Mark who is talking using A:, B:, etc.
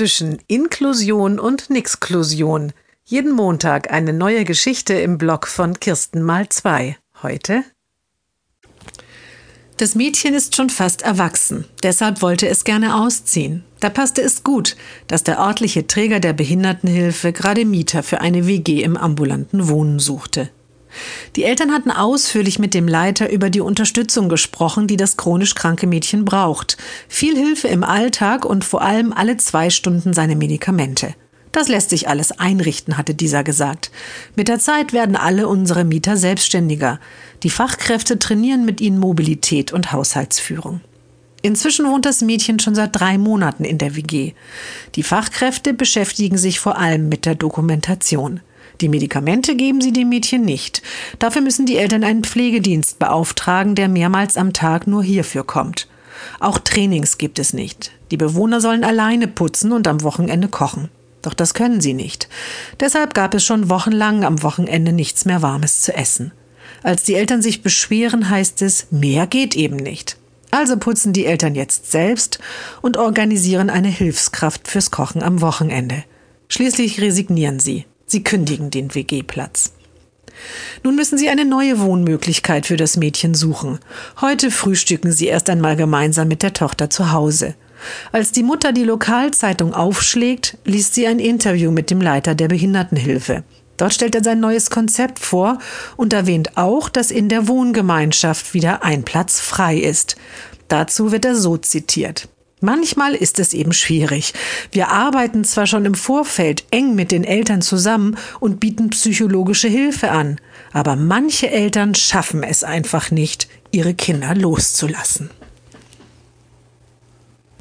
A: zwischen Inklusion und Nixklusion. Jeden Montag eine neue Geschichte im Blog von Kirsten mal zwei. Heute das Mädchen ist schon fast erwachsen, deshalb wollte es gerne ausziehen. Da passte es gut, dass der örtliche Träger der Behindertenhilfe gerade Mieter für eine WG im ambulanten Wohnen suchte. Die Eltern hatten ausführlich mit dem Leiter über die Unterstützung gesprochen, die das chronisch kranke Mädchen braucht. Viel Hilfe im Alltag und vor allem alle zwei Stunden seine Medikamente. Das lässt sich alles einrichten, hatte dieser gesagt. Mit der Zeit werden alle unsere Mieter selbstständiger. Die Fachkräfte trainieren mit ihnen Mobilität und Haushaltsführung. Inzwischen wohnt das Mädchen schon seit drei Monaten in der WG. Die Fachkräfte beschäftigen sich vor allem mit der Dokumentation. Die Medikamente geben sie dem Mädchen nicht. Dafür müssen die Eltern einen Pflegedienst beauftragen, der mehrmals am Tag nur hierfür kommt. Auch Trainings gibt es nicht. Die Bewohner sollen alleine putzen und am Wochenende kochen. Doch das können sie nicht. Deshalb gab es schon wochenlang am Wochenende nichts mehr Warmes zu essen. Als die Eltern sich beschweren, heißt es, mehr geht eben nicht. Also putzen die Eltern jetzt selbst und organisieren eine Hilfskraft fürs Kochen am Wochenende. Schließlich resignieren sie. Sie kündigen den WG-Platz. Nun müssen sie eine neue Wohnmöglichkeit für das Mädchen suchen. Heute frühstücken sie erst einmal gemeinsam mit der Tochter zu Hause. Als die Mutter die Lokalzeitung aufschlägt, liest sie ein Interview mit dem Leiter der Behindertenhilfe. Dort stellt er sein neues Konzept vor und erwähnt auch, dass in der Wohngemeinschaft wieder ein Platz frei ist. Dazu wird er so zitiert. Manchmal ist es eben schwierig. Wir arbeiten zwar schon im Vorfeld eng mit den Eltern zusammen und bieten psychologische Hilfe an, aber manche Eltern schaffen es einfach nicht, ihre Kinder loszulassen.